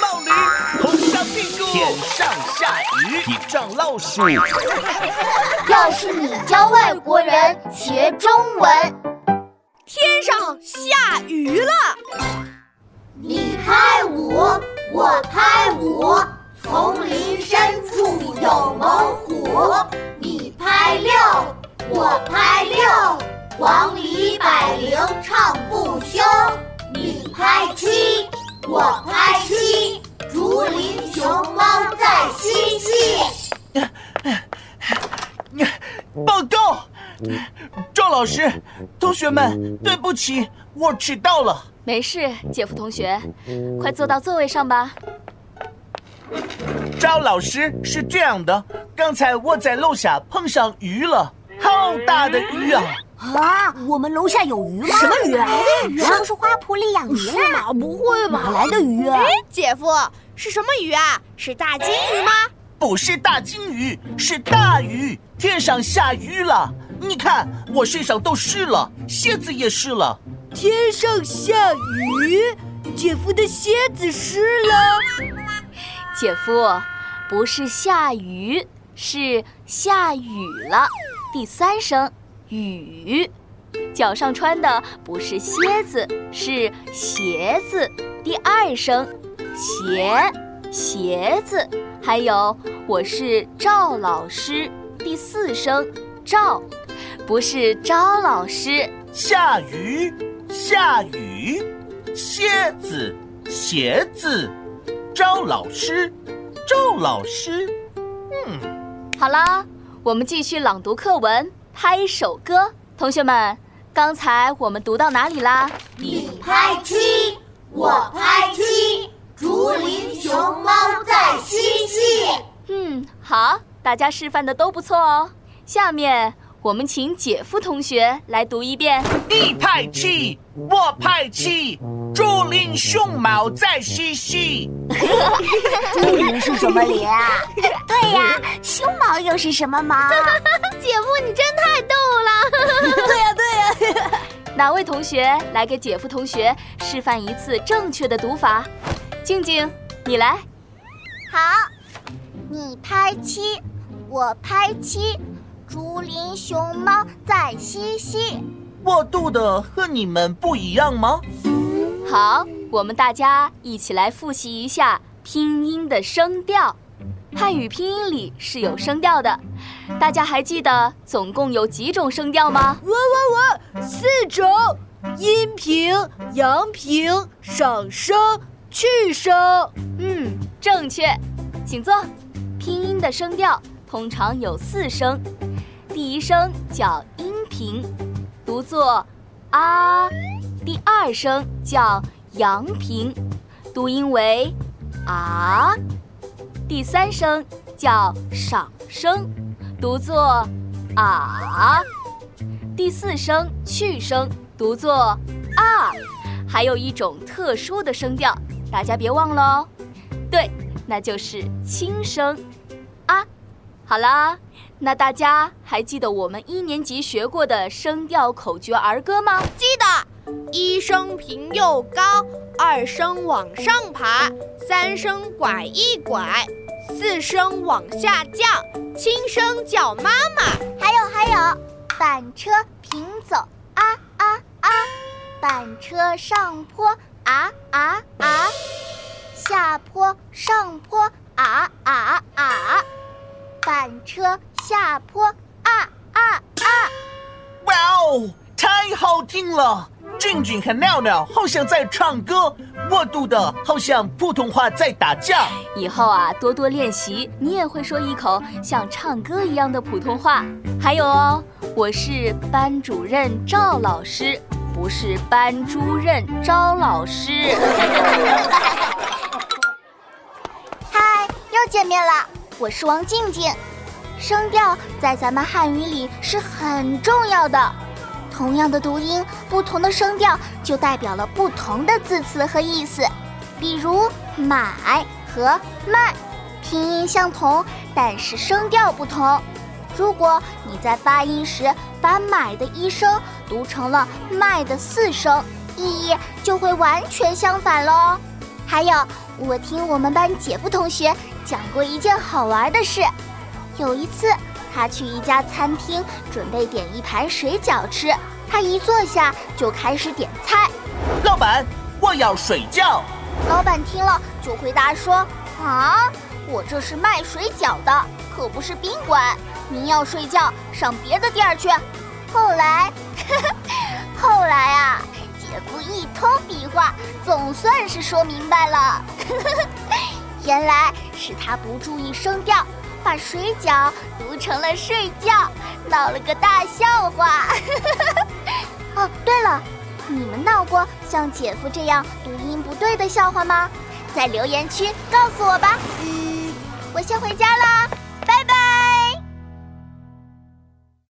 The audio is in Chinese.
冒驴，红烧屁股，天上下雨，地上老鼠。要是你教外国人学中文，天上下雨了。你拍五，我拍五，丛林深处有猛虎。你拍六，我拍六，黄鹂百灵唱不休。你拍七，我拍七，竹林熊猫在嬉戏。报告，赵老师，同学们，对不起，我迟到了。没事，姐夫同学，快坐到座位上吧。赵老师是这样的，刚才我在楼下碰上鱼了，好大的鱼啊！啊，我们楼下有鱼吗？什么鱼？不是花圃里养鱼是吗？不会吧？哪来的鱼啊？哎，姐夫，是什么鱼啊？是大金鱼吗？不是大金鱼，是大鱼。天上下雨了，你看我身上都湿了，鞋子也湿了。天上下雨，姐夫的鞋子湿了。姐夫，不是下雨，是下雨了。第三声雨，脚上穿的不是靴子，是鞋子。第二声鞋，鞋子。还有，我是赵老师。第四声赵，不是招老师。下雨，下雨，鞋子，鞋子，赵老师，赵老师。嗯，好啦，我们继续朗读课文，拍手歌。同学们，刚才我们读到哪里啦？你拍七，我拍七，竹林熊猫在嬉戏。嗯，好。大家示范的都不错哦，下面我们请姐夫同学来读一遍。你拍七，我拍七，竹林熊猫在嬉戏。竹林是什么林啊？对呀，熊猫又是什么猫？姐夫你真太逗了。对 呀对呀。哪位同学来给姐夫同学示范一次正确的读法？静静，你来。好，你拍七。我拍七，竹林熊猫在嬉戏。我读的和你们不一样吗？好，我们大家一起来复习一下拼音的声调。汉语拼音里是有声调的，大家还记得总共有几种声调吗？我我我，四种：阴平、阳平、上声、去声。嗯，正确，请坐。拼音的声调。通常有四声，第一声叫阴平，读作啊；第二声叫阳平，读音为啊；第三声叫上声，读作啊；第四声去声，读作啊。还有一种特殊的声调，大家别忘了哦。对，那就是轻声啊。好啦，那大家还记得我们一年级学过的声调口诀儿歌吗？记得，一声平又高，二声往上爬，三声拐一拐，四声往下降，轻声叫妈妈。还有还有，板车平走啊啊啊，板车上坡啊啊啊，下坡上坡啊啊啊。板车下坡啊啊啊！哇哦，太好听了！俊俊和妙妙好像在唱歌，我读的好像普通话在打架。以后啊，多多练习，你也会说一口像唱歌一样的普通话。还有哦，我是班主任赵老师，不是班主任招老师。嗨，又见面了。我是王静静，声调在咱们汉语里是很重要的。同样的读音，不同的声调就代表了不同的字词和意思。比如买和卖，拼音相同，但是声调不同。如果你在发音时把买的一声读成了卖的四声，意义就会完全相反喽。还有，我听我们班姐夫同学讲过一件好玩的事。有一次，他去一家餐厅，准备点一盘水饺吃。他一坐下就开始点菜。老板，我要水饺。老板听了就回答说：“啊，我这是卖水饺的，可不是宾馆。您要睡觉，上别的店儿去。”后来，后来啊，姐夫一通比划，总算是说明白了。原来是他不注意声调，把水饺读成了睡觉，闹了个大笑话。哦，对了，你们闹过像姐夫这样读音不对的笑话吗？在留言区告诉我吧。嗯，我先回家啦。